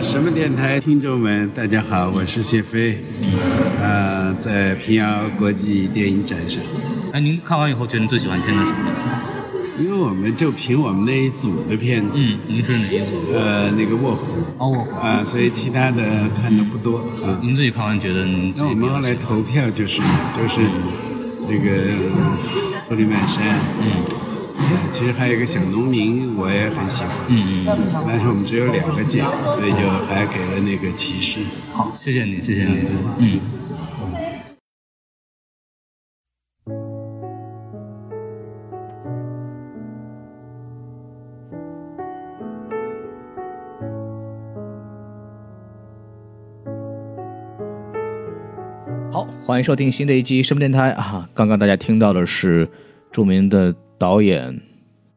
呃，什么电台听众们，大家好，我是谢飞，呃，在平遥国际电影展上。哎，您看完以后觉得最喜欢片子什么？因为我们就凭我们那一组的片子，嗯，您是哪一组？呃，那个卧虎，哦，卧虎啊，所以其他的看的不多啊。您自己看完觉得您自己那我们后来投票就是就是这个苏里曼山，嗯其实还有一个小农民，我也很喜欢，嗯嗯，但是我们只有两个奖，所以就还给了那个骑士。好，谢谢你，谢谢你，嗯。好，欢迎收听新的一期什么电台啊！刚刚大家听到的是著名的导演、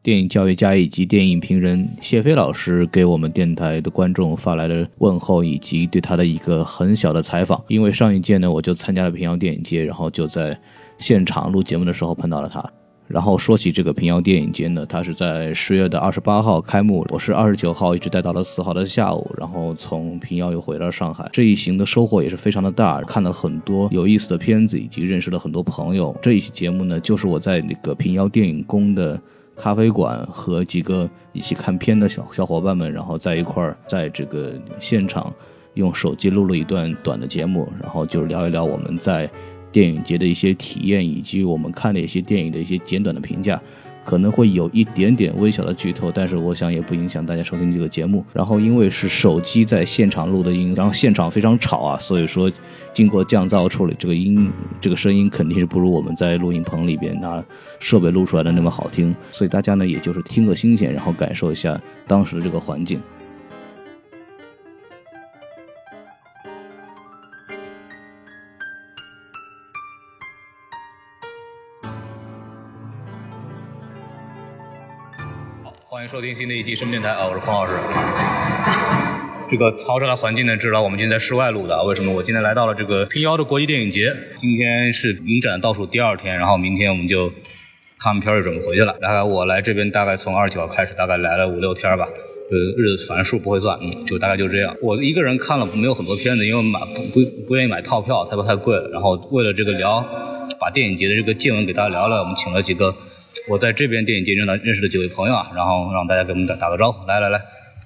电影教育家以及电影评人谢飞老师给我们电台的观众发来的问候，以及对他的一个很小的采访。因为上一届呢，我就参加了平遥电影节，然后就在现场录节目的时候碰到了他。然后说起这个平遥电影节呢，它是在十月的二十八号开幕，我是二十九号一直待到了四号的下午，然后从平遥又回到上海。这一行的收获也是非常的大，看了很多有意思的片子，以及认识了很多朋友。这一期节目呢，就是我在那个平遥电影宫的咖啡馆和几个一起看片的小小伙伴们，然后在一块儿在这个现场用手机录了一段短的节目，然后就聊一聊我们在。电影节的一些体验，以及我们看的一些电影的一些简短的评价，可能会有一点点微小的剧透，但是我想也不影响大家收听这个节目。然后因为是手机在现场录的音，然后现场非常吵啊，所以说经过降噪处理，这个音这个声音肯定是不如我们在录音棚里边拿设备录出来的那么好听。所以大家呢，也就是听个新鲜，然后感受一下当时的这个环境。迎收听新的一期声电台啊，我是黄老师。这个嘈杂的环境呢，知道我们今天在室外录的。为什么？我今天来到了这个平遥的国际电影节，今天是影展倒数第二天，然后明天我们就看完片儿就准备回去了。然后我来这边大概从二十九号开始，大概来了五六天吧，呃，日子反正数不会算，嗯，就大概就这样。我一个人看了没有很多片子，因为买不不不愿意买套票，太不太贵了。然后为了这个聊，把电影节的这个见闻给大家聊聊，我们请了几个。我在这边电影节认到认识的几位朋友啊，然后让大家给我们打打个招呼，来来来，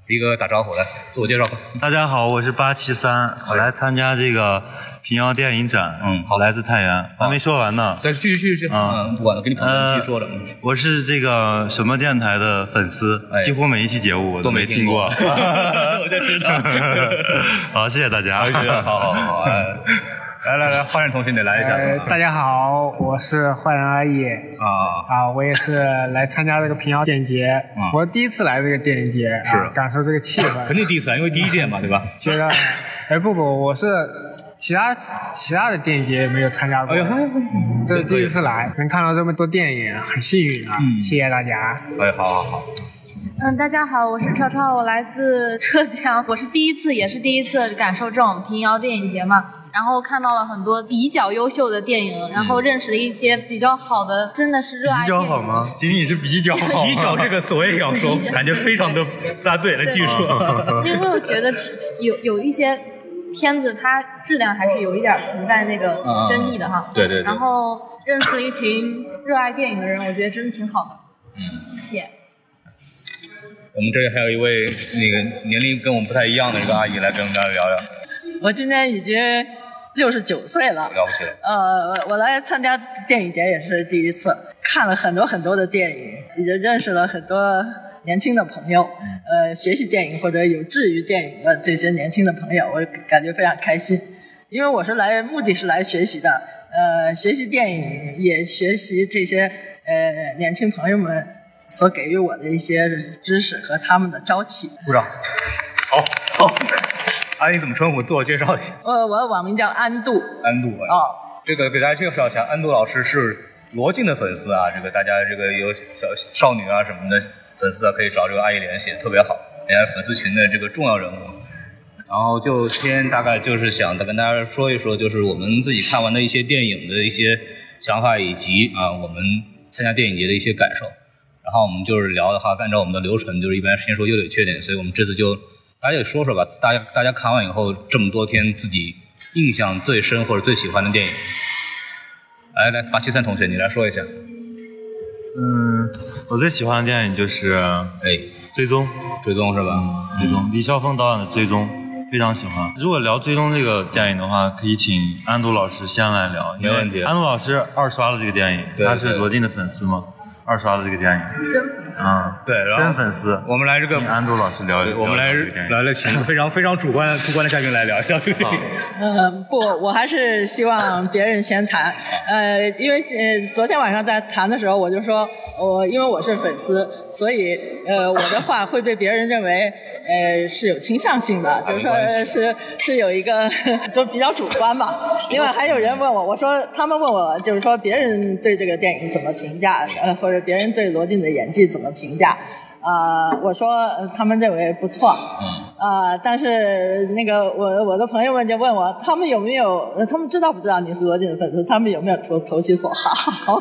一个打招呼来，自我介绍。大家好，我是八七三，我来参加这个平遥电影展，嗯，好，来自太原，还没说完呢，再继续继续，嗯，不管了，给你朋友继续说着。我是这个什么电台的粉丝，几乎每一期节目我都没听过，我就知道。好，谢谢大家，好好好，哎。来来来，坏人同学，你来一下。呃，大家好，我是坏人阿姨。啊啊，我也是来参加这个平遥电影节。我第一次来这个电影节，是感受这个气氛。肯定第一次来，因为第一届嘛，对吧？觉得，哎不不，我是其他其他的电影节没有参加过。哎呦，这是第一次来，能看到这么多电影，很幸运啊！谢谢大家。哎，好好好。嗯，大家好，我是超超，我来自浙江，我是第一次，也是第一次感受这种平遥电影节嘛。然后看到了很多比较优秀的电影，然后认识了一些比较好的，真的是热爱。比较好吗？仅仅是比较好。比较这个词我也要说，感觉非常的答对了，技术。因为我觉得有有一些片子，它质量还是有一点存在那个争议的哈。对对。然后认识了一群热爱电影的人，我觉得真的挺好的。嗯，谢谢。我们这里还有一位那个年龄跟我们不太一样的一个阿姨来跟我们大家聊聊。我今年已经。六十九岁了，了不起了。呃，我来参加电影节也是第一次，看了很多很多的电影，也认识了很多年轻的朋友。呃，学习电影或者有志于电影的这些年轻的朋友，我感觉非常开心。因为我是来，目的是来学习的。呃，学习电影，也学习这些呃年轻朋友们所给予我的一些知识和他们的朝气。鼓掌。好，好。阿姨怎么称呼？自我介绍一下。呃，我的网名叫安度。安度啊。哦。这个给大家介绍一下，安度老师是罗晋的粉丝啊。这个大家这个有小少女啊什么的粉丝啊，可以找这个阿姨联系，特别好。人家粉丝群的这个重要人物。然后就今天大概就是想跟大家说一说，就是我们自己看完的一些电影的一些想法，以及啊我们参加电影节的一些感受。然后我们就是聊的话，按照我们的流程，就是一般先说优点缺点，所以我们这次就。大家也说说吧，大家大家看完以后这么多天，自己印象最深或者最喜欢的电影。来来，八七三同学，你来说一下。嗯，我最喜欢的电影就是《哎，追踪》，追踪是吧？追踪，李霄峰导演的《追踪》非常喜欢。如果聊《追踪》这个电影的话，可以请安都老师先来聊，没问题安都老师二刷了这个电影，对对他是罗晋的粉丝吗？二刷了这个电影，真啊，对，然后真粉丝。我们来这个安都老师聊一聊，我们来聊这个电影来来，请非常非常主观主观的嘉宾来聊一聊这个电影。嗯，不，我还是希望别人先谈。呃，因为呃，昨天晚上在谈的时候，我就说，我因为我是粉丝，所以呃，我的话会被别人认为呃是有倾向性的，就是说是是有一个 就比较主观吧。另外还有人问我，我说他们问我，就是说别人对这个电影怎么评价，呃，或者别人对罗晋的演技怎么评价。啊、我说呃他们认为不错，啊、但是那个我我的朋友们就问我，他们有没有，呃他们知道不知道你是罗晋的粉丝？他们有没有投投其所好？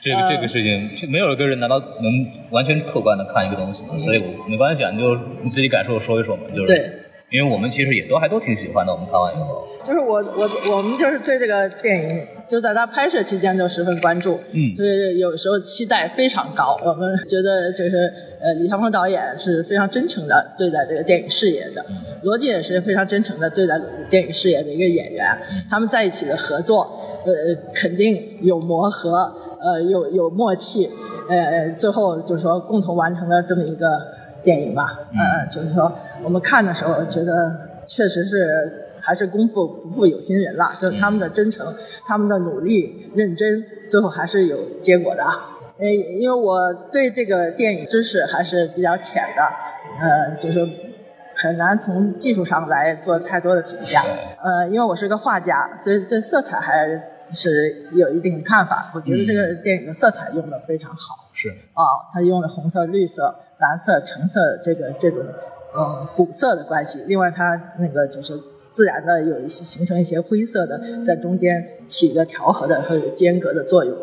这个这个事情，没有一个人难道能完全客观的看一个东西吗？所以我没关系啊，你就你自己感受说一说嘛。就是对，因为我们其实也都还都挺喜欢的，我们看完以后。就是我我我们就是对这个电影，就在它拍摄期间就十分关注，嗯就是有时候期待非常高。我们觉得就是呃，李霄峰导演是非常真诚的对待这个电影事业的，罗晋也是非常真诚的对待电影事业的一个演员。他们在一起的合作，呃，肯定有磨合，呃，有有默契，呃，最后就是说共同完成了这么一个电影吧。嗯，就是说我们看的时候觉得确实是。还是功夫不负有心人了，就是他们的真诚、他们的努力、认真，最后还是有结果的。呃，因为我对这个电影知识还是比较浅的，呃，就是很难从技术上来做太多的评价。呃，因为我是个画家，所以对色彩还是有一定的看法。我觉得这个电影的色彩用的非常好。是啊，它用了红色、绿色、蓝色、橙色这个这种呃补色的关系。另外，它那个就是自然的有一些形成一些灰色的，在中间起一个调和的和有间隔的作用。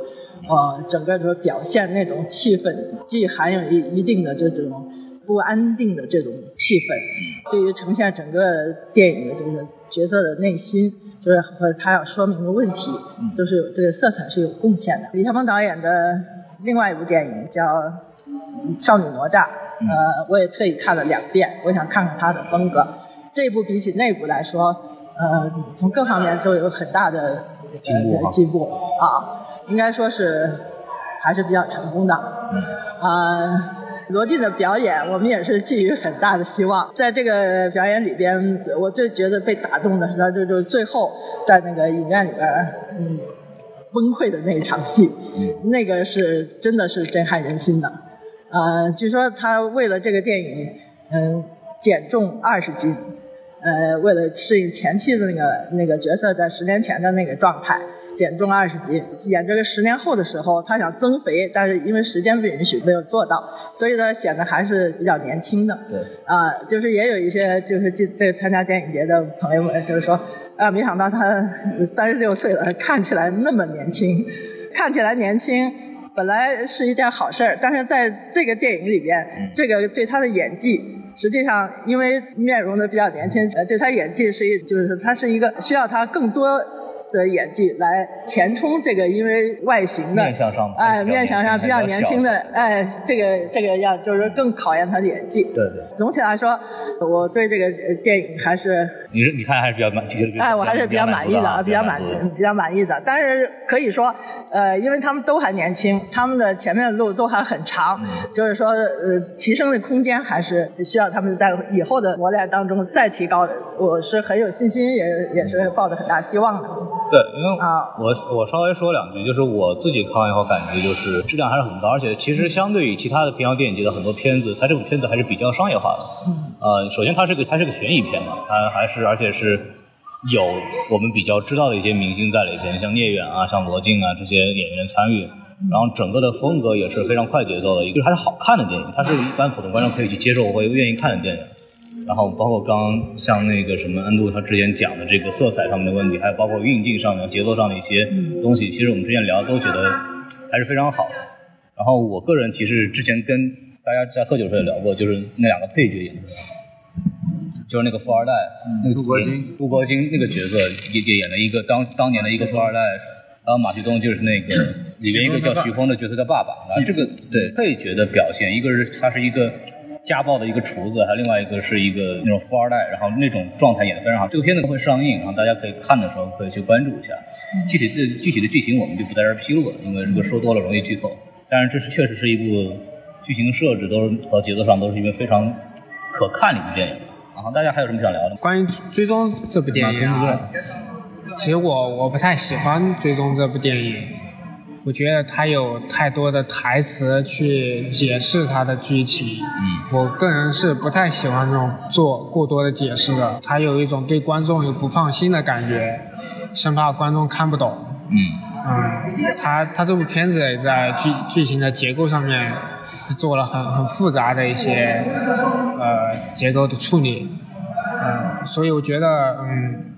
呃，整个就是表现那种气氛，既含有一一定的这种不安定的这种气氛，对于呈现整个电影的这个角色的内心，就是和他要说明的问题，都是有这个色彩是有贡献的。李霄峰导演的另外一部电影叫《少女哪吒》，呃，我也特意看了两遍，我想看看他的风格。这部比起那部来说，呃，从各方面都有很大的进步哈呃进步啊，应该说是还是比较成功的。啊、罗晋的表演，我们也是寄予很大的希望。在这个表演里边，我最觉得被打动的是他，就就最后在那个影院里边，嗯，崩溃的那一场戏，那个是真的是震撼人心的。呃，据说他为了这个电影，嗯、减重二十斤，呃，为了适应前期的那个那个角色在十年前的那个状态，减重二十斤。演这个十年后的时候，他想增肥，但是因为时间不允许，没有做到，所以呢，显得还是比较年轻的。对，啊、就是也有一些就是这这参加电影节的朋友们，就是说，啊，没想到他三十六岁了，看起来那么年轻，看起来年轻。本来是一件好事儿，但是在这个电影里边，这个对他的演技，实际上因为面容的比较年轻，呃，对他演技是一，就是他是一个需要他更多的演技来填充这个因为外形的面相上哎，面相上比较年轻的哎，这个这个样就是更考验他的演技。对对，总体来说，我对这个呃电影还是你你看还是比较满，哎，我还是比较满意的，啊比较满足比较满意的。但是可以说，呃，因为他们都还年轻，他们的前面的路都还很长，嗯就是说，呃，提升的空间还是需要他们在以后的磨练当中再提高的。我是很有信心，也也是抱着很大希望的。对，因为啊我我稍微说两句，就是我自己看完以后感觉就是质量还是很高，而且其实相对于其他的平遥电影节的很多片子，它这部片子还是比较商业化的。嗯。呃，首先它是个它是个悬疑片嘛，它还是而且是有我们比较知道的一些明星在里边，像聂远啊、像罗晋啊这些演员的参与。然后整个的风格也是非常快节奏的，一个还是好看的电影，它是一般普通观众可以去接受或愿意看的电影。然后包括刚刚像那个什么安度他之前讲的这个色彩上面的问题，还有包括运镜上的、节奏上的一些东西，其实我们之前聊都觉得还是非常好的。然后我个人其实之前跟大家在喝酒的时候也聊过，就是那两个配角演的，就是那个富二代，那个杜国金，杜国金那个角色也也演了一个当当年的一个富二代，然后马旭东就是那个 里面一个叫徐峰的角色的爸爸，然后这个对配角的表现，一个是他是一个。家暴的一个厨子，还有另外一个是一个那种富二代，然后那种状态演得非常好。这个片子会上映，然后大家可以看的时候可以去关注一下。具体的具体的剧情我们就不在这儿披露了，因为这个说多了容易剧透。但是这是确实是一部剧情设置都是和节奏上都是一个非常可看的一部电影。然后大家还有什么想聊的？关于《追踪》这部电影啊，其实我我不太喜欢《追踪》这部电影。我觉得它有太多的台词去解释它的剧情，嗯，我个人是不太喜欢这种做过多的解释的。它有一种对观众有不放心的感觉，生怕观众看不懂。嗯嗯，他他这部片子在剧剧情的结构上面做了很很复杂的一些呃结构的处理，嗯，所以我觉得嗯。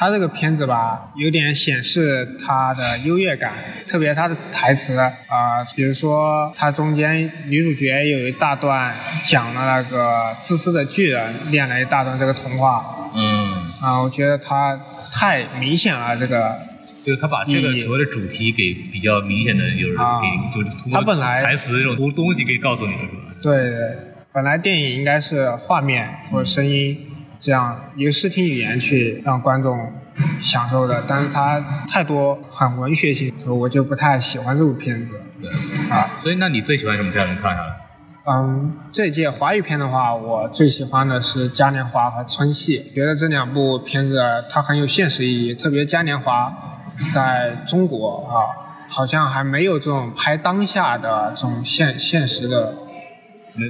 他这个片子吧，有点显示他的优越感，特别他的台词啊，比如说他中间女主角有一大段讲了那个自私的巨人念了一大段这个童话，嗯，啊，我觉得他太明显了，这个，就是他把这个所谓的主题给比较明显的就是给就是通过台词这种东西给告诉你了，是吧？对对，本来电影应该是画面或者声音。这样一个视听语言去让观众享受的，但是它太多很文学性，所以我就不太喜欢这部片子。对，啊，所以那你最喜欢什么片？能看下来？嗯，这届华语片的话，我最喜欢的是《嘉年华》和《春戏》，觉得这两部片子它很有现实意义，特别《嘉年华》在中国啊，好像还没有这种拍当下的这种现现实的。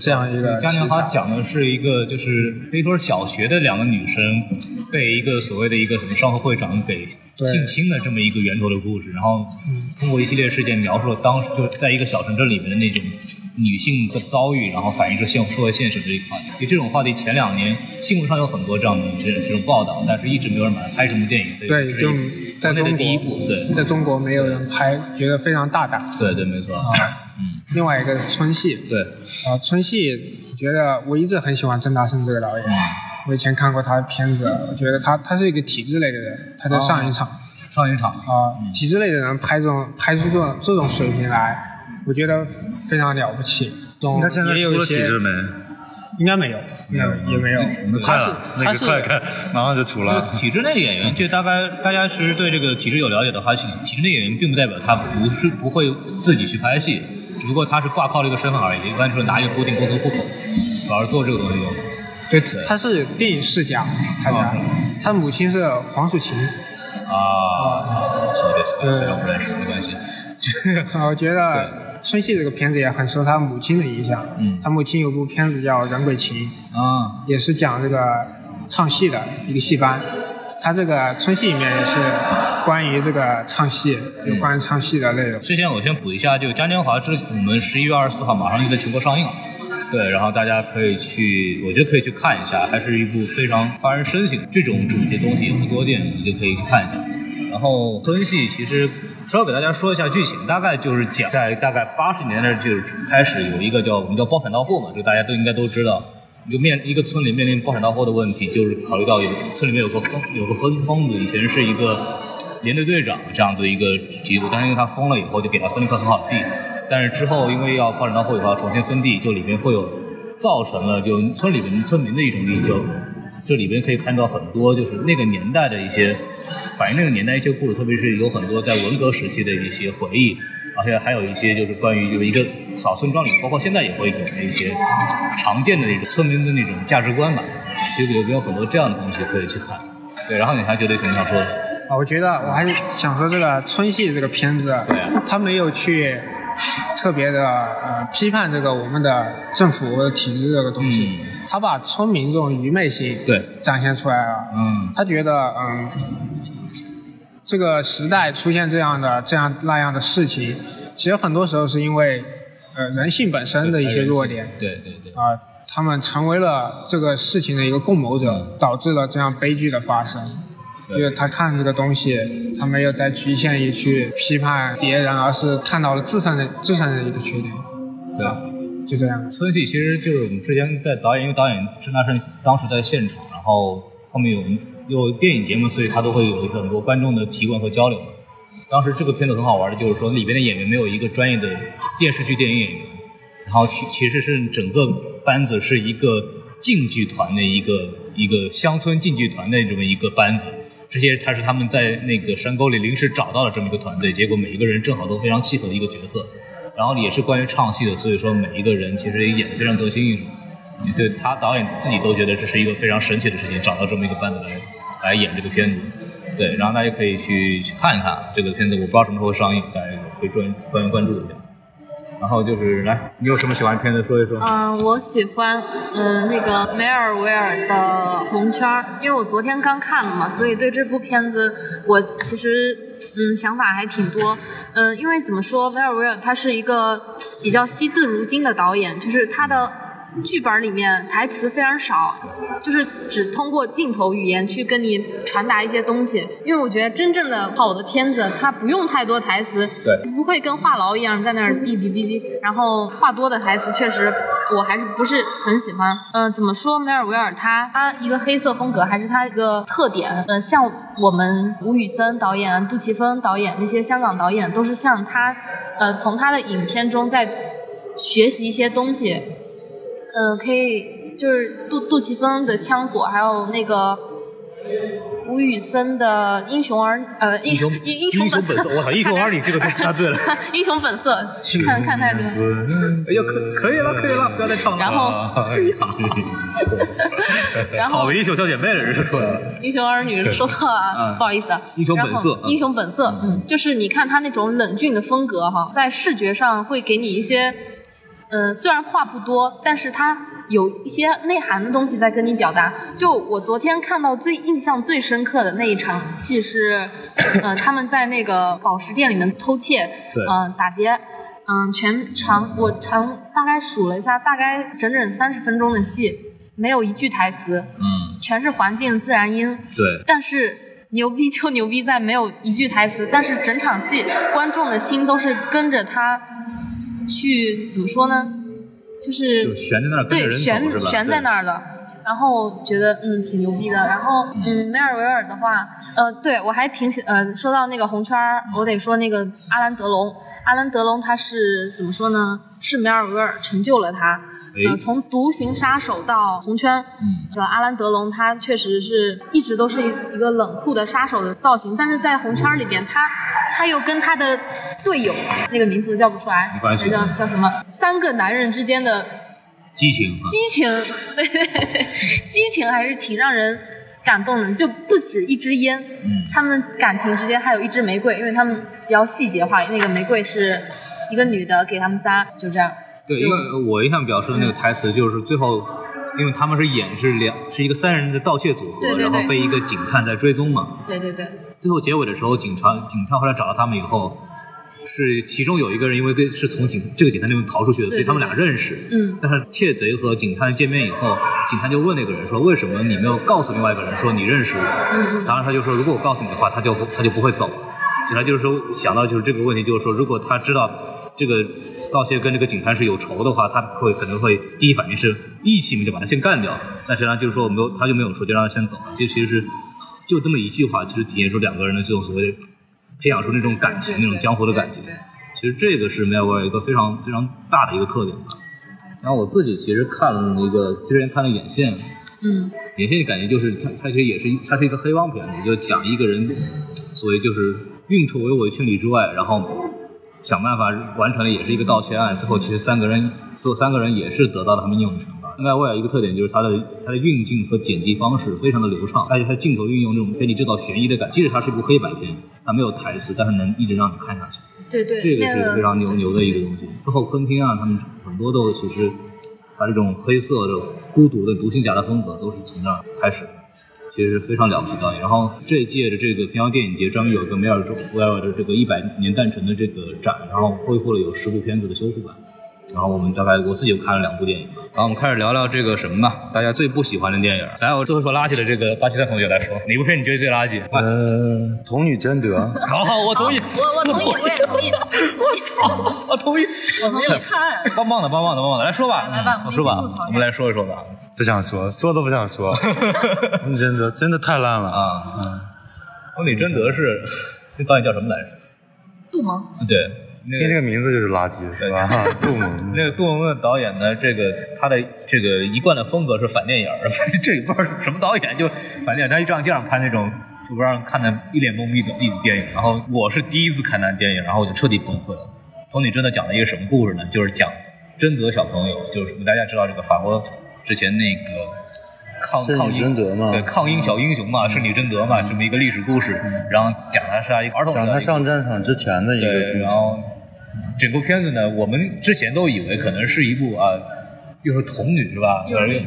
这样一个嘉年华讲的是一个，就是可以说是小学的两个女生被一个所谓的一个什么商会会长给性侵的这么一个源头的故事，然后通过一系列事件描述了当时就在一个小城镇里面的那种女性的遭遇，然后反映出现社会现实这一话题。就这种话题，前两年新闻上有很多这样的这这种报道，但是一直没有人把它拍成电影。对，就在中国第一部，对，在中国没有人拍，觉得非常大胆。对对，没错。嗯，另外一个是春戏，对，啊，春戏，我觉得我一直很喜欢郑大圣这个导演，我以前看过他的片子，我觉得他他是一个体制类的人，他在上一场，上一场啊，体制类的人拍这种拍出这种这种水平来，我觉得非常了不起。他现在出了体制没？应该没有，没有也没有。他是他是快看，马上就出了。体制内的演员，就大概大家其实对这个体制有了解的话，体体制内演员并不代表他不是不会自己去拍戏。只不过他是挂靠了一个身份而已，一般就是拿一个固定工作户口，主要是做这个东西用。对，他是电影世家，他家，他母亲是黄蜀芹。啊，是的，是的，虽然不认识，没关系。我觉得春熙这个片子也很受他母亲的影响。嗯。他母亲有部片子叫《人鬼情》，啊，也是讲这个唱戏的一个戏班。他这个春戏里面也是关于这个唱戏，有关于唱戏的内容。之前我先补一下，就《嘉年华》之我们十一月二十四号马上就在全国上映了，对，然后大家可以去，我觉得可以去看一下，还是一部非常发人深省，这种主题的东西也不多见，你就可以去看一下。然后村戏其实稍微给大家说一下剧情，大概就是讲在大概八十年代就是开始有一个叫我们叫包产到户嘛，就大家都应该都知道。就面一个村里面临包产到户的问题，就是考虑到有村里面有个疯有个疯疯子，以前是一个连队队长这样子一个职务，但是因为他疯了以后，就给他分了一块很好的地，但是之后因为要发展到后以后要重新分地，就里面会有造成了就村里面村民的一种内疚，这里边可以看到很多就是那个年代的一些反映那个年代一些故事，特别是有很多在文革时期的一些回忆。而且还有一些就是关于就是一个小村庄里，包括现在也会有的一些常见的那种村民的那种价值观吧。其实有没有很多这样的东西可以去看？对，然后你还觉得什么想说的？啊，我觉得我还是想说这个春戏这个片子，对，他没有去特别的呃批判这个我们的政府体制这个东西，他把村民这种愚昧性对展现出来了。嗯，他觉得嗯。这个时代出现这样的、这样那样的事情，其实很多时候是因为，呃，人性本身的一些弱点。对对对。啊，他们成为了这个事情的一个共谋者，导致了这样悲剧的发生。因为他看这个东西，他没有在局限于去批判别人，而是看到了自身的自身的一个缺点。对。就这样。所以其实就是我们之前在导演，因为导演郑大圣当时在现场，然后后面有有电影节目，所以他都会有很多观众的提问和交流。当时这个片子很好玩的，就是说里边的演员没有一个专业的电视剧电影演员，然后其其实是整个班子是一个竞剧团的一个一个乡村竞剧团的这么一个班子。这些他是他们在那个山沟里临时找到了这么一个团队，结果每一个人正好都非常契合的一个角色。然后也是关于唱戏的，所以说每一个人其实也演得非常得心应手。对他导演自己都觉得这是一个非常神奇的事情，找到这么一个班子来来演这个片子。对，然后大家可以去去看一看这个片子，我不知道什么时候上映，大家可以专关关注一下。然后就是来，你有什么喜欢的片子说一说？嗯，我喜欢嗯那个梅尔维尔的《红圈》，因为我昨天刚看了嘛，所以对这部片子我其实嗯想法还挺多。嗯，因为怎么说，梅尔维尔他是一个比较惜字如金的导演，就是他的。剧本里面台词非常少，就是只通过镜头语言去跟你传达一些东西。因为我觉得真正的好的片子，它不用太多台词，对，不会跟话痨一样在那儿哔哔哔哔。然后话多的台词确实我还是不是很喜欢。嗯，怎么说？梅尔维尔他他一个黑色风格还是他一个特点。嗯，像我们吴宇森导演、杜琪峰导演那些香港导演，都是像他，呃，从他的影片中在学习一些东西。呃，可以就是杜杜琪峰的枪火，还有那个吴宇森的英雄儿呃英雄英 英雄本色，我操，英雄儿女这个答对了，英雄本色看看太多，哎呀可可以了可以了，不要再唱了，然后 然后草莓英雄小姐妹了，这出来了，英雄儿女说错了，不好意思，英雄本色，英雄本色，嗯，就是你看他那种冷峻的风格哈，在视觉上会给你一些。嗯，虽然话不多，但是他有一些内涵的东西在跟你表达。就我昨天看到最印象最深刻的那一场戏是，呃，他们在那个宝石店里面偷窃，嗯，打劫，嗯，全长我长大概数了一下，大概整整三十分钟的戏，没有一句台词，嗯，全是环境自然音，对，但是牛逼就牛逼在没有一句台词，但是整场戏观众的心都是跟着他。去怎么说呢？就是悬在那儿，对，悬悬在那儿的。然后觉得嗯挺牛逼的。然后嗯梅尔维尔的话，呃，对我还挺喜呃说到那个红圈儿，我得说那个阿兰德隆。阿兰德隆他是怎么说呢？是梅尔维尔成就了他。呃，从独行杀手到红圈，嗯，个阿兰德龙他确实是一直都是一一个冷酷的杀手的造型，但是在红圈里边，他他又跟他的队友那个名字叫不出来，叫叫什么？三个男人之间的激情，激情，对 对对，激情还是挺让人感动的，就不止一支烟，嗯，他们感情之间还有一支玫瑰，因为他们比较细节化，那个玫瑰是一个女的给他们仨，就这样。对，因为我印象比较深的那个台词就是最后，因为他们是演是两是一个三人的盗窃组合，然后被一个警探在追踪嘛。对对对。最后结尾的时候，警察警探后来找到他们以后，是其中有一个人因为跟是从警这个警探那边逃出去的，所以他们俩认识。嗯。但是窃贼和警探见面以后，警探就问那个人说：“为什么你没有告诉另外一个人说你认识我？”嗯。然后他就说：“如果我告诉你的话，他就他就不会走了。”警察就是说想到就是这个问题，就是说如果他知道这个。盗窃跟这个警察是有仇的话，他会可能会第一反应是义气嘛，就把他先干掉。但实际上就是说，我没有，他就没有说，就让他先走了。这其实是就这么一句话，其实体现出两个人的这种所谓培养出那种感情，那种江湖的感情。其实这个是梅尔维尔一个非常非常大的一个特点吧。然后我自己其实看了那个之前看了眼线，嗯，眼线感觉就是他他其实也是他是一个黑帮片子，就讲一个人所谓就是运筹帷幄千里之外，然后。想办法完成了也是一个盗窃案，最后其实三个人，所有三个人也是得到了他们应有的惩罚。另外，我有一个特点就是它的它的运镜和剪辑方式非常的流畅，而且它镜头运用这种给你制造悬疑的感，即使它是一部黑白片，它没有台词，但是能一直让你看下去。对对，这个是非常牛牛的一个东西。之后昆汀啊，他们很多都其实，他这种黑色的、孤独的独行侠的风格都是从那儿开始的。其实非常了不起导演。然后这一届的这个平遥电影节专门有一个梅尔维尔的这个一百年诞辰的这个展，然后恢复了有十部片子的修复版。然后我们大概我自己又看了两部电影，然后我们开始聊聊这个什么吧，大家最不喜欢的电影。来，我最后说垃圾的这个巴基斯坦同学来说，哪部片你觉得最垃圾？呃，童女贞德，好好，我同意，我我同意，我也同意。我操，我同意，我同意。看，棒棒的，棒棒的，棒棒的，来说吧，来吧我说吧。我们来说一说吧。不想说，说都不想说。童女贞德真的太烂了。啊，童女贞德是这导演叫什么来着？杜蒙，对，那听这个名字就是垃圾，是吧？杜蒙，那个杜蒙的导演呢，这个他的这个一贯的风格是反电影儿，这也不知道什么导演，就反电影，他一这样这样拍那种就不让人看的一脸懵逼的一电影。然后我是第一次看那电影，然后我就彻底崩溃了。童女真的讲了一个什么故事呢？就是讲贞德小朋友，就是大家知道这个法国之前那个抗抗英对抗英小英雄嘛，是女贞德嘛，这么一个历史故事。然后讲的是他一个儿童讲他上战场之前的一个对，故事。然后整个片子呢，我们之前都以为可能是一部啊，又是童女是吧？又是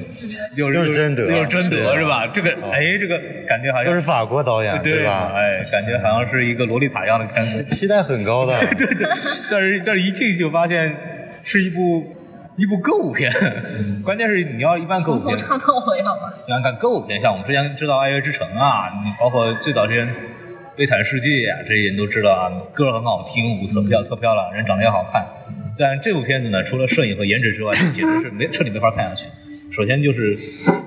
又是贞德又是贞德是吧？这个哦哎，这个感觉好像又是法国导演，对吧？哎，感觉好像是一个洛丽塔一样的片子，期待很高的。对对对但是但是一进去就发现是一部一部歌舞片，关键是你要一般歌舞片，从头唱到尾，好吧？想想看歌舞片，像我们之前知道《爱乐之城》啊，你包括最早之前《悲惨世界》啊，这些人都知道啊，歌很好听，舞特漂特漂亮，人长得也好看。但这部片子呢，除了摄影和颜值之外，简直是没彻底没法看下去。首先就是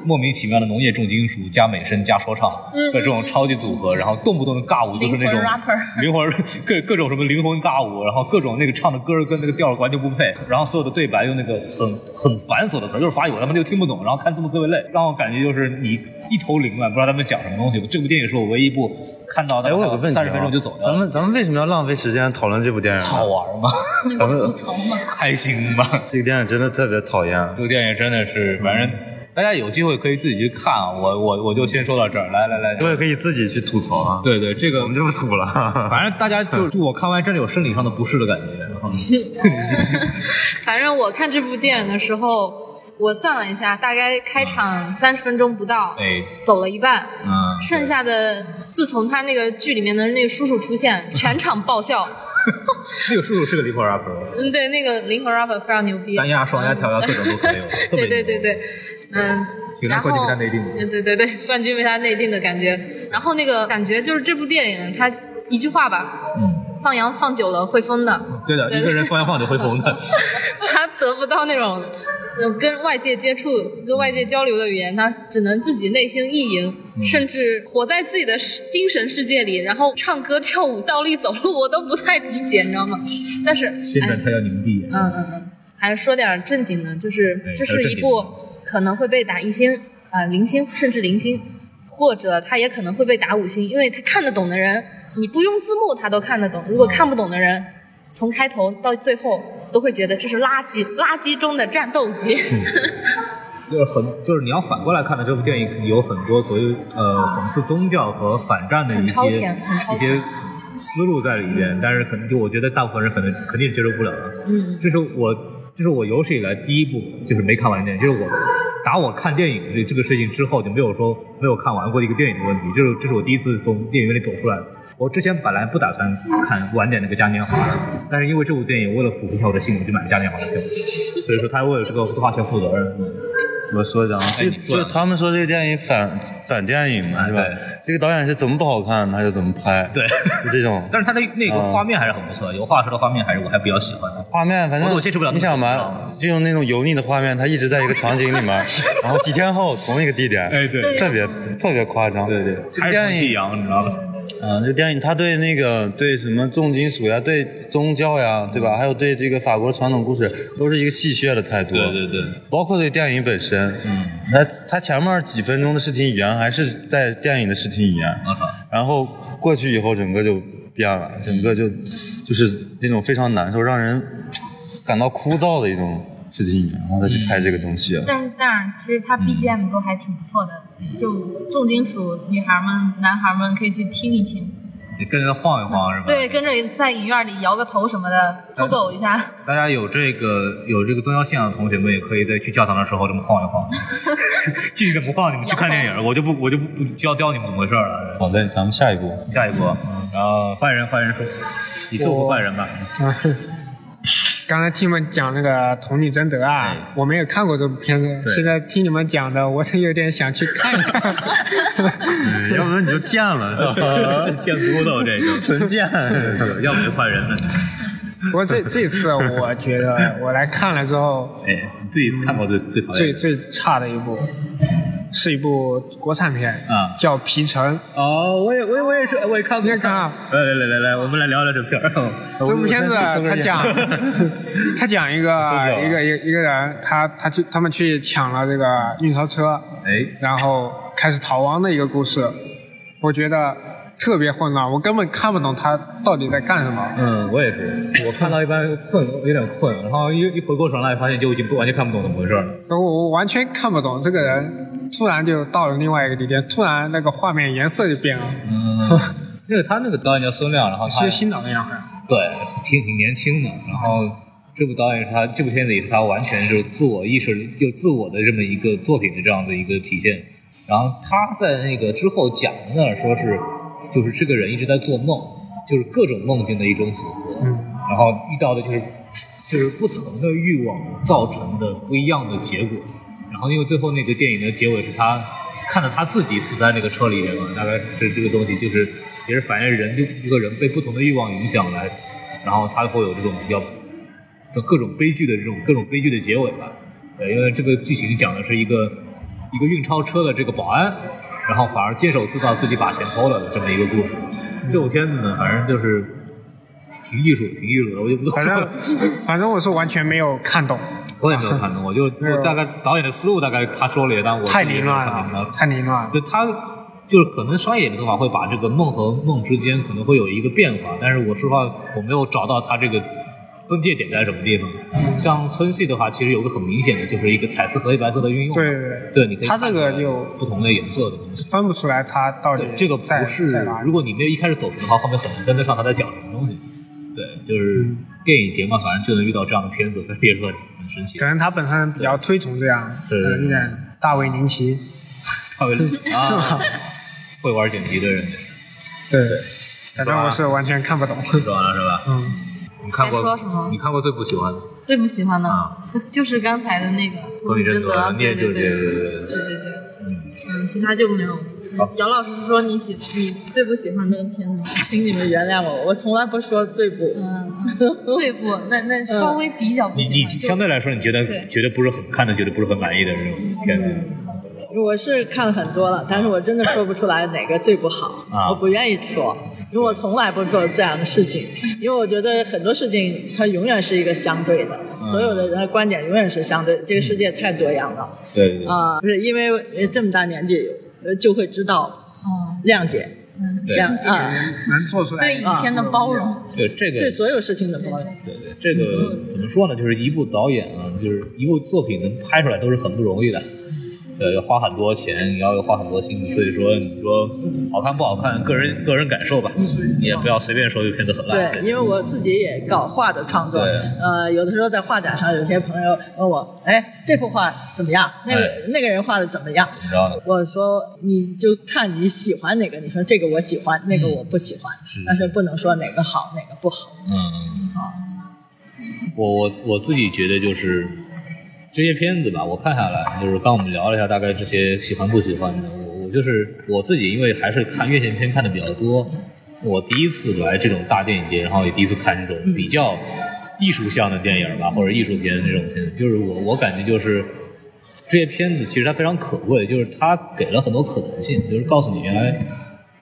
莫名其妙的农业重金属加美声加说唱嗯的这种超级组合，然后动不动的尬舞就是那种 灵魂 rapper 灵魂各各种什么灵魂尬舞，然后各种那个唱的歌跟那个调儿完全不配，然后所有的对白用那个很很繁琐的词儿，就是法语，我他妈就听不懂，然后看字幕特别累，让我感觉就是你一头凌乱，不知道他们讲什么东西。这部电影是我唯一一部看到哎，我有个问题、啊，三十分钟就走掉了。咱们咱们为什么要浪费时间讨论这部电影？好玩吗？咱们开心吗？这个电影真的特别讨厌。这个电影真的是，反正大家有机会可以自己去看啊。我我我就先说到这儿，来来来，我也可以自己去吐槽啊。，对对，这个我们就不吐了。反正大家就 就我看完真的有生理上的不适的感觉。反正我看这部电影的时候，我算了一下，大概开场三十分钟不到，哎，走了一半，嗯，剩下的自从他那个剧里面的那个叔叔出现，全场爆笑。那个叔叔是个灵魂 rapper，嗯，对，那个灵魂 rapper 非常牛逼，单压、双压、跳压各种都可以，对对对对，嗯。然后对对对对，冠军被他内定的感觉。然后那个感觉就是这部电影，它一句话吧，嗯，放羊放久了会疯的。对的，对一个人放羊放久会疯的。他得不到那种，呃，跟外界接触、跟外界交流的语言，他只能自己内心意淫，嗯甚至活在自己的精神世界里，然后唱歌、跳舞、倒立、走路，我都不太理解，你知道吗？但是，哎宣传他要凝碧。嗯嗯嗯，还是说点正经的，就是这是一部可能会被打一星啊、呃零星甚至零星，或者他也可能会被打五星，因为他看得懂的人，你不用字幕他都看得懂；如果看不懂的人，从开头到最后都会觉得这是垃圾，垃圾中的战斗机。就是很，就是你要反过来看的这部电影，有很多所谓呃讽刺宗教和反战的一很超些前很超一些思路在里边，但是可能就我觉得大部分人可能肯定是接受不了的。嗯这是我这是我有史以来第一部就是没看完的电影，就是我打我看电影这这个事情之后就没有说没有看完过一个电影的问题，就是这是我第一次从电影院里走出来。我之前本来不打算看晚点那个嘉年华的，但是因为这部电影，为了符合一下我的心，我就买了嘉年华的票，所以说他为了这个花钱负责任。嗯我说讲，这你说就他们说这个电影反反电影嘛，是吧对？这个导演是怎么不好看他就怎么拍，对就这种。但是他的那个嗯画面还是很不错，有画质的画面还是我还比较喜欢的。画面反正我接受不了你想嘛，就用那种油腻的画面，他一直在一个场景里面，然后几天后同一个地点，哎对特别特别夸张。对对，这个电影阳，你知道吧？啊，这个电影他对那个对什么重金属呀，对宗教呀，对吧？还有对这个法国传统故事，都是一个戏谑的态度。对对对，包括对电影本身，嗯，他他前面几分钟的视听语言还是在电影的视听语言，我操，然后过去以后整个就变了，整个就就是那种非常难受，让人感到枯燥的一种视听语言，然后再去拍这个东西。但但是其实它 BGM 都还挺不错的，就重金属女孩们、男孩们可以去听一听。你跟着晃一晃是吧？对，跟着在影院里摇个头什么的，偷狗一下。大家有这个有这个宗教信仰的同学们，也可以在去教堂的时候这么晃一晃。具体怎么晃，你们去看电影，我就不我就不不教教你们怎么回事了。好嘞，咱们下一步。下一步，然后坏人坏人说，你做过坏人吧？啊，是刚才听你们讲那个《童女贞德》啊哎，我没有看过这部片子，现在听你们讲的，我都有点想去看一看。嗯要不然你就贱了，是吧？贱骨头这个纯贱。要不就换人了。不过这这次我觉得我来看了之后，哎，你自己看过最？最最差的一部是一部国产片啊叫《皮城》。哦，我也我也我也是，我也看过。你也看啊来来来来来，我们来聊聊这片儿。这部片子他讲 他讲一个一个一个一个人，他他去他们去抢了这个运钞车，哎，然后开始逃亡的一个故事。我觉得特别混乱，我根本看不懂他到底在干什么。嗯，我也是，我看到一般困，有点困，然后一一回过神来，发现就已经不完全看不懂怎么回事了。我我完全看不懂这个人，突然就到了另外一个地点，突然那个画面颜色就变了，嗯，那个他那个导演叫孙亮，然后他是新导演好像。对，挺挺年轻的。然后这部导演是他这部片子也是他完全就是自我意识，就自我的这么一个作品的这样的一个体现。然后他在那个之后讲的呢，说是就是这个人一直在做梦，就是各种梦境的一种组合。嗯然后遇到的就是就是不同的欲望造成的不一样的结果。然后因为最后那个电影的结尾是他看着他自己死在那个车里面嘛，大概是这个东西，就是也是反映人就一个人被不同的欲望影响来，然后他会有这种比较就各种悲剧的这种各种悲剧的结尾吧。对，因为这个剧情讲的是一个一个运钞车的这个保安，然后反而监守自盗，自己把钱偷了的这么一个故事。这部片子呢，反正就是挺艺术，挺艺术的，我就不多反正说了。反正我是完全没有看懂，我也没有看懂，我就我大概导演的思路大概他说了，但我太凌乱了，太凌乱了。就他就是可能商业的做法会把这个梦和梦之间可能会有一个变化，但是我说实话我没有找到他这个分界点在什么地方。像村系的话，其实有个很明显的就是一个彩色和黑白色的运用，对对对对，你可以它这个就不同的颜色的东西。分不出来它到底，这个不是如果你没有一开始走神的话，后面很难跟得上他在讲什么东西。对，就是电影节嘛，反正就能遇到这样的片子，所以也是很很神奇。可。能他本身比较推崇这样，对可能有点大卫林奇，他会啊，会玩剪辑的人也是，对，反正我是完全看不懂。说完了是吧？嗯，你看过该说什么？你看过最不喜欢的？最不喜欢的、啊。就是刚才的那个关于真贞德，你也对对对对对对，嗯，嗯，其他就没有。姚老师说你喜你最不喜欢那个片子？请你们原谅我，我从来不说最不。嗯，最不，那那稍微比较不你你喜欢。就相对来说，你觉得觉得不是很看的，觉得不是很满意的这种片子，我是看了很多了，但是我真的说不出来哪个最不好，啊我不愿意说，因为我从来不做这样的事情，因为我觉得很多事情它永远是一个相对的，嗯所有的人的观点永远是相对，这个世界太多样了对对对，啊、不是因为呃这么大年纪呃就会知道哦，谅解，嗯，对。谅解，能做出来。对以前的包容，对这个对所有事情的包容。对对，这个怎么说呢？就是一部导演啊，就是一部作品能拍出来都是很不容易的。对，要花很多钱，你要花很多心思，所以说你说好看不好看，个人个人感受吧，你也不要随便说这个片子很烂。对，因为我自己也搞画的创作，呃，有的时候在画展上，有些朋友问我，哎，这幅画怎么样？那个、哎那个人画的怎么样？怎么着呢？我说你就看你喜欢哪个，你说这个我喜欢，那个我不喜欢，但是不能说哪个好哪个不好。嗯，我我我自己觉得就是这些片子吧，我看下来，就是刚我们聊了一下大概这些喜欢不喜欢的，我我就是我自己，因为还是看院线片看的比较多，我第一次来这种大电影节，然后也第一次看这种比较艺术向的电影吧，或者艺术片这种片子，就是我我感觉就是。这些片子其实它非常可贵，就是它给了很多可能性，就是告诉你原来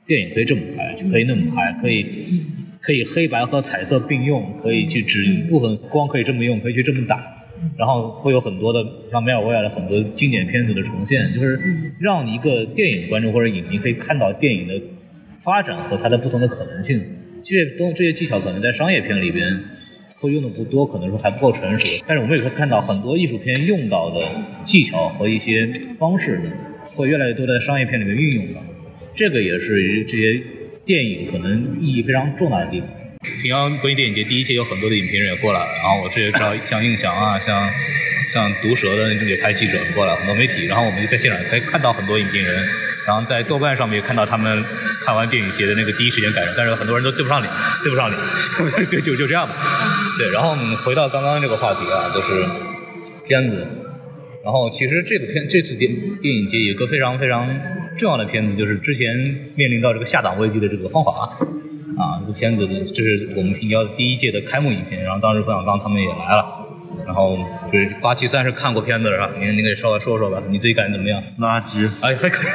电影可以这么拍，就可以那么拍，可以可以黑白和彩色并用，可以去只一部分光可以这么用，可以去这么打，然后会有很多的像梅尔维尔的很多经典片子的重现，就是让一个电影观众或者影迷可以看到电影的发展和它的不同的可能性。这些东这些技巧可能在商业片里边会用的不多，可能说还不够成熟。但是我们也会看到很多艺术片用到的技巧和一些方式呢，会越来越多在商业片里面运用到。这个也是这些电影可能意义非常重大的地方。平遥国际电影节第一届有很多的影评人也过来了，然后我这也知道像印象啊，像像毒蛇的也派记者过来，很多媒体，然后我们就在现场可以看到很多影评人，然后在豆瓣上面也看到他们看完电影节的那个第一时间感受，但是很多人都对不上脸，对不上脸，就就就这样吧。对，然后我们回到刚刚这个话题啊，就是片子。然后其实这个片这次电电影节有个非常非常重要的片子，就是之前面临到这个下档危机的这个《芳华》啊，这个片子这是我们平遥第一届的开幕影片，然后当时冯小刚他们也来了。然后就是八七三是看过片子是吧？您您给稍微说说吧，你自己感觉怎么样？垃圾，哎，还可以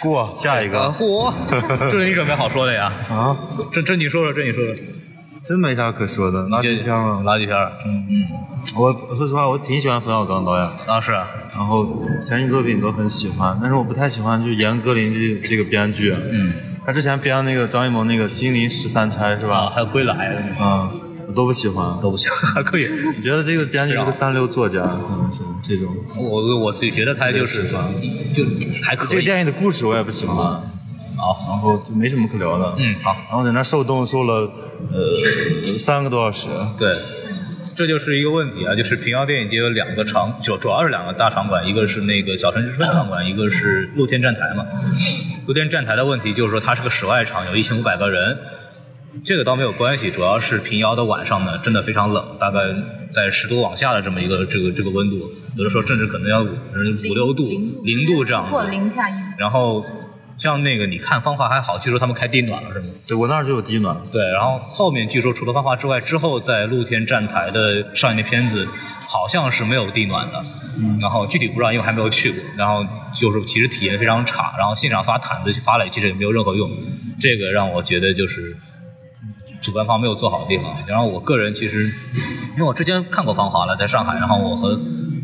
过下一个啊，嚯，这是你准备好说的呀？啊，这这你说说，这你说说，真没啥可说的，垃圾片了。垃圾片，嗯嗯，我我说实话，我挺喜欢冯小刚导演，啊是啊，然后前期作品都很喜欢，但是我不太喜欢就是严歌苓这这个编剧。嗯，他之前编那个张艺谋那个《金陵十三钗》是啊，吧？还有归来嗯，我都不喜欢。都不喜欢，还可以。你觉得这个编剧是个三流作家，可能是这种。我我自己觉得他就是就还可以。这个电影的故事我也不喜欢，好，然后就没什么可聊的。嗯好，然后在那受冻受了呃三个多小时。对，这就是一个问题啊，就是平遥电影节有两个场，就主要是两个大场馆，一个是那个小城之春场馆，一个是露天站台嘛。露天站台的问题就是说它是个室外场，有一千五百个人。这个倒没有关系，主要是平遥的晚上呢，真的非常冷，大概在十度往下的这么一个这个这个温度，有的时候甚至可能要五五六度、零度这样或子。零下一。然后像那个你看芳华还好，据说他们开地暖了是吗？对我那儿就有地暖。对，然后后面据说除了芳华之外，之后在露天站台的上映的片子好像是没有地暖的，嗯然后具体不知道，因为还没有去过。然后就是其实体验非常差，然后现场发毯子发了，其实也没有任何用。这个让我觉得就是主办方没有做好的地方。然后我个人其实，因为我之前看过《芳华》了，在上海，然后我和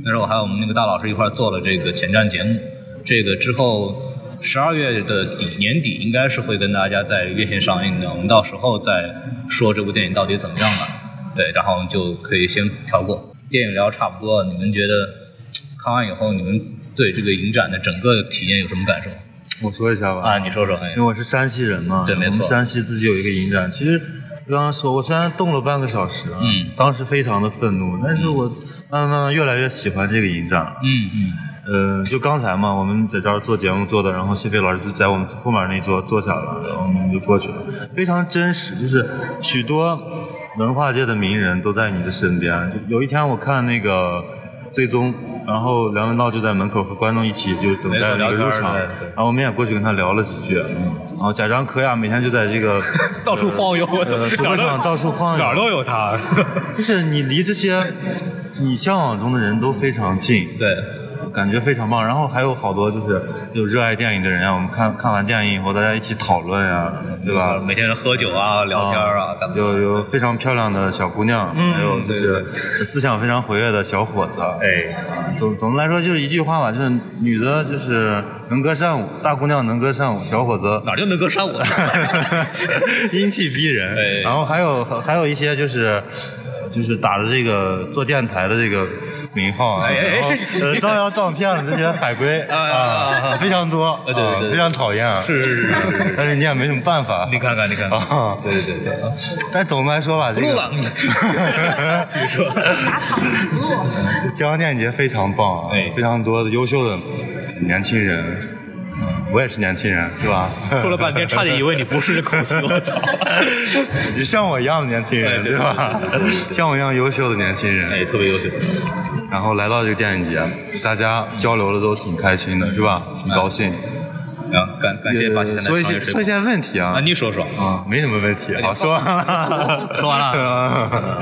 那时候我还有我们那个大老师一块做了这个前瞻节目。这个之后十二月的底年底应该是会跟大家在院线上映的，我们到时候再说这部电影到底怎么样了。对，然后就可以先跳过。电影聊差不多，你们觉得看完以后，你们对这个影展的整个体验有什么感受？我说一下吧。啊，你说说。哎因为我是山西人嘛，对没错我们山西自己有一个影展。其实刚刚说，我虽然动了半个小时，嗯当时非常的愤怒，但是我慢慢慢慢越来越喜欢这个影展了。嗯嗯呃，就刚才嘛，我们在这儿做节目做的，然后谢飞老师就在我们后面那桌坐下了，然后我们就过去了，非常真实，就是许多文化界的名人都在你的身边。就有一天我看那个最终，然后梁文道就在门口和观众一起就等待那个入场，然后我们也过去跟他聊了几句，嗯然后贾樟柯呀每天就在这个 到处晃悠，呃主播场到处晃悠，哪儿都有他。就是你离这些你向往中的人都非常近，对，感觉非常棒。然后还有好多就是有热爱电影的人啊，我们看看完电影以后，大家一起讨论呀，对吧？每天喝酒啊、聊天啊？有有非常漂亮的小姑娘，嗯还有就是思想非常活跃的小伙子。哎，总总的来说就是一句话吧，就是女的就是能歌善舞，大姑娘能歌善舞，小伙子哪儿就能歌善舞？阴气逼人。哎然后还有还有一些就是就是打着这个做电台的这个名号啊，哎哎哎然后呃招摇撞骗的这些海归 啊啊啊啊非常多，对对对啊非常讨厌。啊是是是是 但是你也没什么办法。你看看，你看 看，啊，对对对，但总的来说吧，这个不录了，继续说。打草不落。平遥电影节非常棒啊，哎非常多的优秀的年轻人。嗯，我也是年轻人，是吧？说了半天，差点以为你不是这口气，我操！你 像我一样的年轻人，哎对对吧？像我一样优秀的年轻人，哎，特别优秀。然后来到这个电影节，大家交流的都挺开心的，是吧？挺高兴。然后感感谢八七三的说一些说一些问题啊啊，你说说。啊，没什么问题，好说完了，说完了了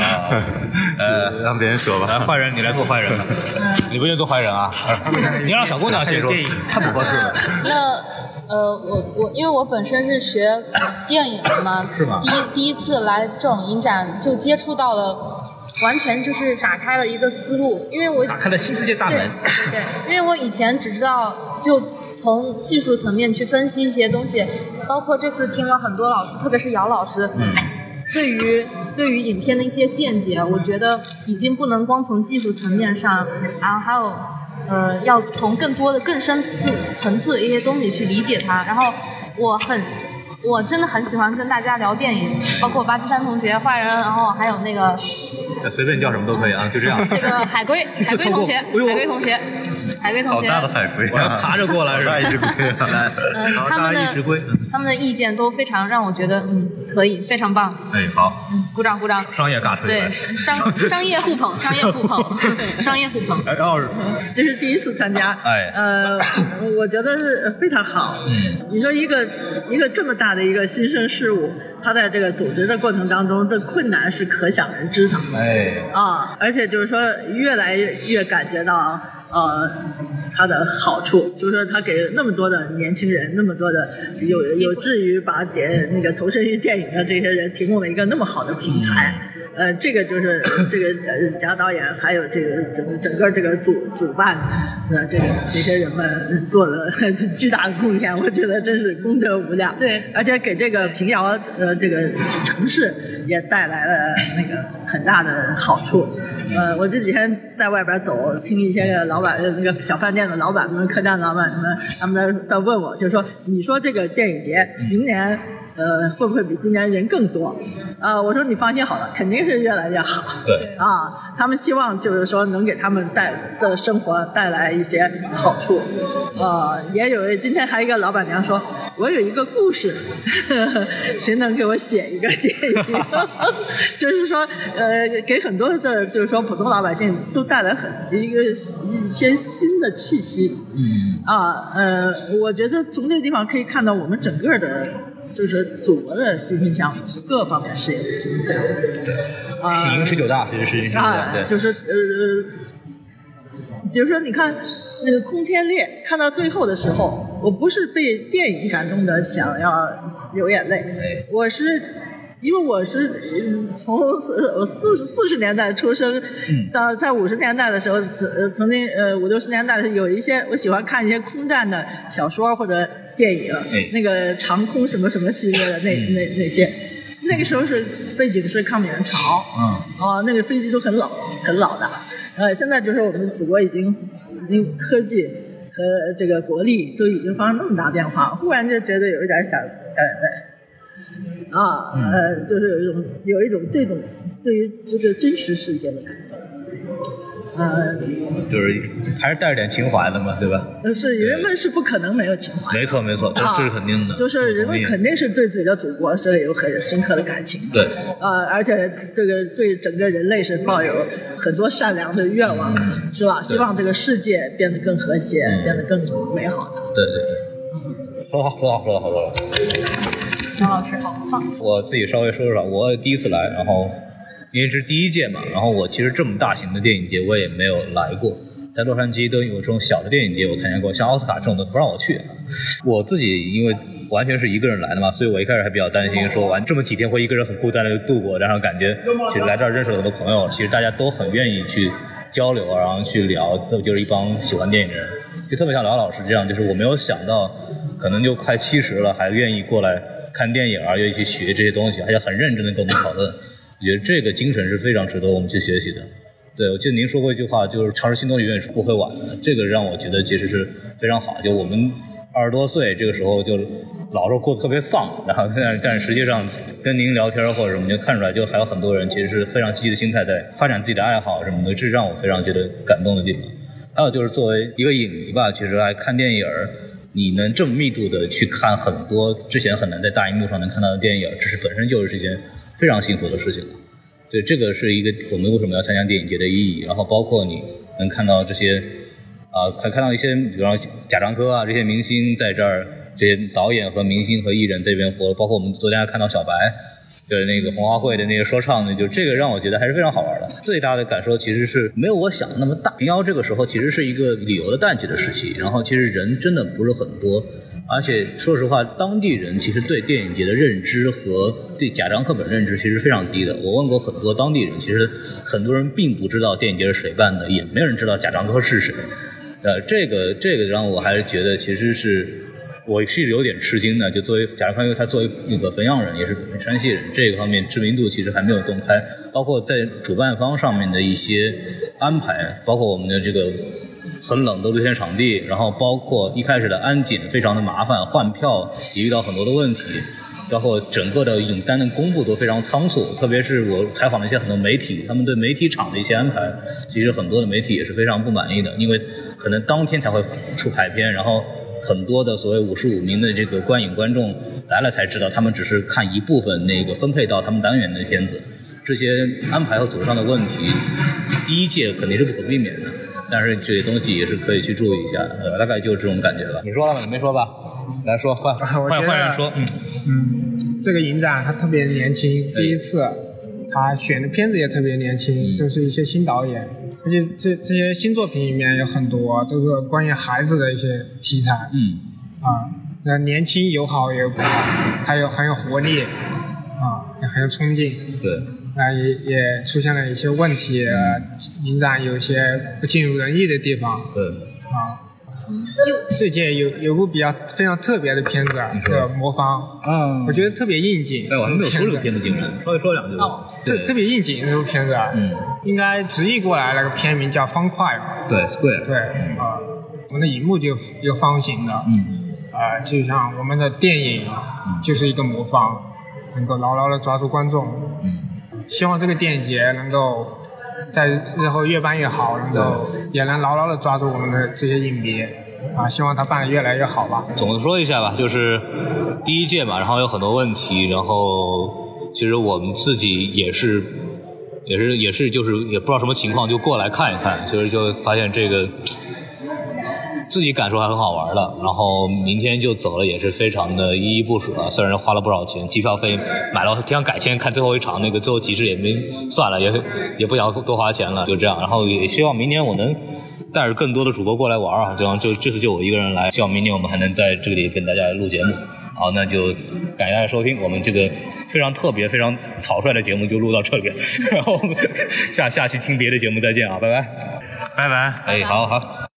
呃让别人说吧。来，坏人，你来做坏人了。你不愿意做坏人啊？你让小姑娘先说，太不合适了。那呃，我我因为我本身是学电影的嘛，是吗第一第一次来这种影展，就接触到了，完全就是打开了一个思路，因为我打开了新世界大对门。对，因为我以前只知道就从技术层面去分析一些东西，包括这次听了很多老师，特别是姚老师，嗯对于对于影片的一些见解，我觉得已经不能光从技术层面上，然后还有呃，要从更多的更深次层次的一些东西去理解它。然后我很我真的很喜欢跟大家聊电影，包括巴基斯坦同学、坏人，然后还有那个随便叫什么都可以啊，就这样。这个海龟，海龟同学，海龟同学，海龟同学，好大的海龟啊！爬着过来 是吧？一只龟，来，嗯，他们的一只龟，他们的意见都非常让我觉得，嗯，可以，非常棒。哎，好，嗯，鼓掌鼓掌。商业尬吹。对，商商业互捧，商业互捧，商业互捧。然后这是第一次参加，哎呃，我觉得是非常好。嗯，你说一个一个这么大的一个新生事物，它在这个组织的过程当中的困难是可想而知的。哎，啊，而且就是说，越来越感觉到呃它的好处，就是说它给那么多的年轻人，那么多的有有志于把点那个投身于电影的这些人提供了一个那么好的平台。呃，这个就是 这个呃贾导演还有这个整个整个这个主主办的这个这些人们做了巨大的贡献，我觉得真是功德无量。对而且给这个平遥呃这个城市也带来了那个很大的好处。呃，我这几天在外边走，听一些个老板呃那个小饭店的老板们、客栈老板们，他们在在问我，就说你说这个电影节明年。呃，会不会比今年人更多？啊、我说你放心好了，肯定是越来越好。对啊，他们希望就是说能给他们带的生活带来一些好处。呃，也有今天还有一个老板娘说，我有一个故事，呵 呵谁能给我写一个电影？就是说，呃，给很多的，就是说普通老百姓都带来很一个一些新的气息。嗯，啊，呃，我觉得从这个地方可以看到我们整个的，就是祖国的欣欣向荣，各方面事业的欣欣向荣。啊，喜迎十九大，其实是啊，对，就是呃，比如说你看那个《空天猎》，看到最后的时候，我不是被电影感动的想要流眼泪，我是。因为我是呃从呃我四四十年代出生，到在五十年代的时候，曾呃曾经呃五六十年代的有一些我喜欢看一些空战的小说或者电影，那个长空什么什么系列的那那那些，那个时候是背景是抗美援朝，嗯，啊，那个飞机都很老很老的，呃，现在就是我们祖国已经已经科技和这个国力都已经发生那么大变化，忽然就觉得有一点想掉眼泪。啊，呃，就是有一种有一种这种对于这个真实世界的感动，呃，就是还是带着点情怀的嘛，对吧？是人们是不可能没有情怀，没错没错，这是肯定的。就是人们肯定是对自己的祖国是有很深刻的感情的。对，啊，而且这个对整个人类是抱有很多善良的愿望，嗯是吧？希望这个世界变得更和谐，嗯变得更美好的。对对对，说得好说得好说得好说得好。张老师好棒。我自己稍微说说吧，我第一次来，然后因为这是第一届嘛，然后我其实这么大型的电影节我也没有来过，在洛杉矶都有这种小的电影节我参加过，像奥斯卡这种的不让我去。我自己因为完全是一个人来的嘛，所以我一开始还比较担心，说完这么几天会一个人很孤单的度过，然后感觉其实来这儿认识了很多朋友，其实大家都很愿意去交流，然后去聊，都就是一帮喜欢电影的人，就特别像辽老师这样，就是我没有想到，可能就快七十了，还愿意过来看电影啊，愿意去学这些东西，而且很认真的跟我们讨论。我觉得这个精神是非常值得我们去学习的。对，我记得您说过一句话，就是尝试新东西永远是不会晚的。这个让我觉得其实是非常好。就我们二十多岁这个时候就老是过得特别丧，然后但是但实际上跟您聊天或者什么，就看出来就还有很多人其实是非常积极的心态在发展自己的爱好什么的，这是让我非常觉得感动的地方。还有就是作为一个影迷吧，其实爱看电影，你能这么密度的去看很多之前很难在大荧幕上能看到的电影，这是本身就是一件非常幸福的事情了。对，这个是一个我们为什么要参加电影节的意义。然后包括你能看到这些，啊、还看到一些，比方说贾樟柯啊这些明星在这儿，这些导演和明星和艺人这边活，包括我们昨天还看到小白，就是那个红花会的那个说唱的，就这个让我觉得还是非常好玩的。最大的感受其实是没有我想的那么大。平遥这个时候其实是一个旅游的淡季的时期，然后其实人真的不是很多。而且说实话，当地人其实对电影节的认知和对贾樟柯本认知其实非常低的。我问过很多当地人，其实很多人并不知道电影节是谁办的，也没有人知道贾樟柯是谁。呃，这个这个让我还是觉得其实是我是有点吃惊的。就作为贾樟柯，因为他作为那个汾阳人，也是山西人，这个方面知名度其实还没有公开。包括在主办方上面的一些安排，包括我们的这个很冷的露天场地，然后包括一开始的安检非常的麻烦，换票也遇到很多的问题。包括整个的影单的公布都非常仓促，特别是我采访了一些很多媒体，他们对媒体场的一些安排，其实很多的媒体也是非常不满意的，因为可能当天才会出排片，然后很多的所谓五十五名的这个观影观众来了才知道，他们只是看一部分那个分配到他们单元的片子，这些安排和走上的问题，第一届肯定是不可避免的，但是这些东西也是可以去注意一下，呃，大概就是这种感觉吧。你说了吗？你没说吧？来说，换换换人说，嗯。嗯，这个影展他特别年轻，第一次，他选的片子也特别年轻，都是一些新导演，而且这这些新作品里面有很多都是关于孩子的一些题材，嗯，啊，那年轻友好也他有很有活力，啊，也很有冲劲，对，啊，也也出现了一些问题，呃影展有一些不尽如人意的地方，对，啊。最近有有部比较非常特别的片子，啊叫《魔方》，嗯我觉得特别应景。哎，我还没有说这个片子，子精神，稍微说两句吧。哦，这特别应景这部片子啊，嗯，应该直译过来那个片名叫《方块》，对，Square，对，啊，我们的荧幕就一个方形的，嗯，啊，就像我们的电影就是一个魔方，能够牢牢的抓住观众。嗯，希望这个电影节能够在日后越办越好，能够也能牢牢的抓住我们的这些影迷，啊，希望他办的越来越好吧。总的说一下吧，就是第一届嘛，然后有很多问题，然后其实我们自己也是，也是也是就是也不知道什么情况，就过来看一看，其实就发现这个。自己感受还很好玩的，然后明天就走了，也是非常的依依不舍。虽然花了不少钱，机票费买了，挺想改签看最后一场，那个最后集市也没算了，也也不想多花钱了，就这样。然后也希望明年我能带着更多的主播过来玩啊，这样就这次就我一个人来，希望明年我们还能在这里跟大家录节目。好，那就感谢大家收听我们这个非常特别、非常草率的节目，就录到这里。然后我们下下期听别的节目再见啊，拜拜。拜拜。哎，好好。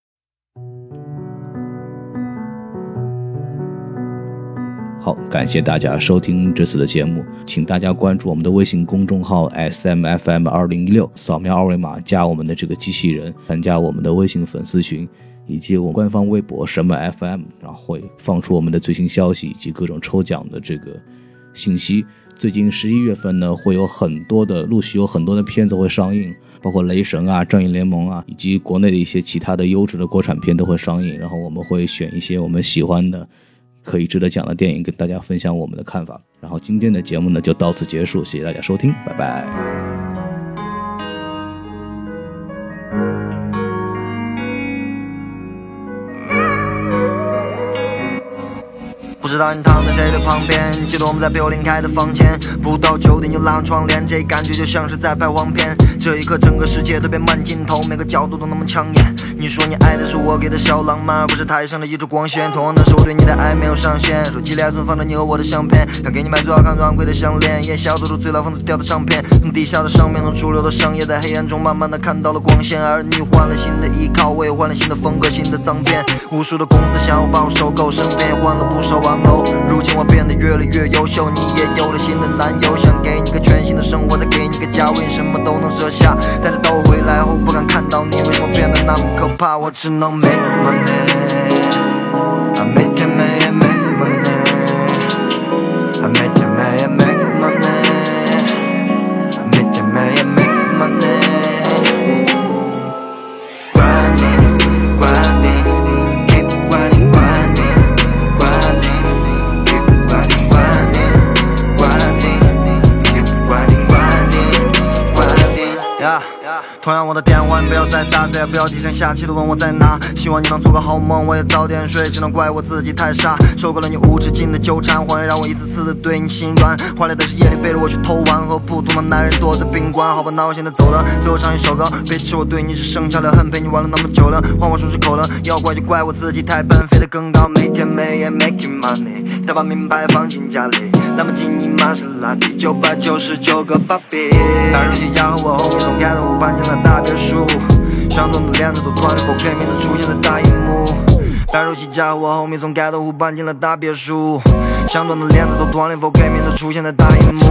好，感谢大家收听这次的节目，请大家关注我们的微信公众号 S M F M 二零一六，扫描二维码加我们的这个机器人，参加我们的微信粉丝群，以及我官方微博什么 FM，然后会放出我们的最新消息以及各种抽奖的这个信息。最近十一月份呢，会有很多的陆续有很多的片子会上映，包括《雷神》啊、《正义联盟》啊，以及国内的一些其他的优质的国产片都会上映。然后我们会选一些我们喜欢的、可以值得讲的电影，跟大家分享我们的看法。然后今天的节目呢就到此结束，谢谢大家收听，拜拜。知道你躺在谁的旁边，记得我们在九零开的房间，不到九点就拉上窗帘，这感觉就像是在拍黄片。这一刻，整个世界都变慢镜头，每个角度都那么抢眼。你说你爱的是我给的小浪漫，而不是台上的一束光线。同样的是我对你的爱没有上限，手机里还存放着你和我的相片，想给你买最好看、最昂贵的项链，夜宵做出最老封掉的唱片，从地下的上面，从主流的商业，在黑暗中慢慢的看到了光线。而你换了新的依靠，我也换了新的风格、新的脏辫，无数的公司想要把我收购，身边也换了不少玩如今我变得越来越优秀，你也有了新的男友，想给你个全新的生活，再给你个家，为什么都能舍下？但是等我回来后，不敢看到你，为什么变得那么可怕？我只能 make money，啊，每天每夜 make money，啊，每天每夜 make 同样我的电话你不要再打，再也不要低声下气的问我在哪。希望你能做个好梦，我也早点睡，只能怪我自己太傻。受够了你无止境的纠缠，谎言让我一次次的对你心软。换来的是夜里背着我去偷玩，和普通的男人躲在宾馆。好吧，那我现在走了，最后唱一首歌。别吃我对你只剩下的恨，陪你玩了那么久了，换我说出口了。要怪就怪我自己太笨，飞得更高，每天每夜 making money，他把名牌放进家里，那么近你玛莎拉蒂，九百九十九个芭比。白手起家和我后面从盖头湖搬进了大别墅，相同的链子都突然 4K 面的出现在大荧幕。白手起家和我后面从盖头湖搬进了大别墅，相同的链子都突然 4K 面的出现在大荧幕。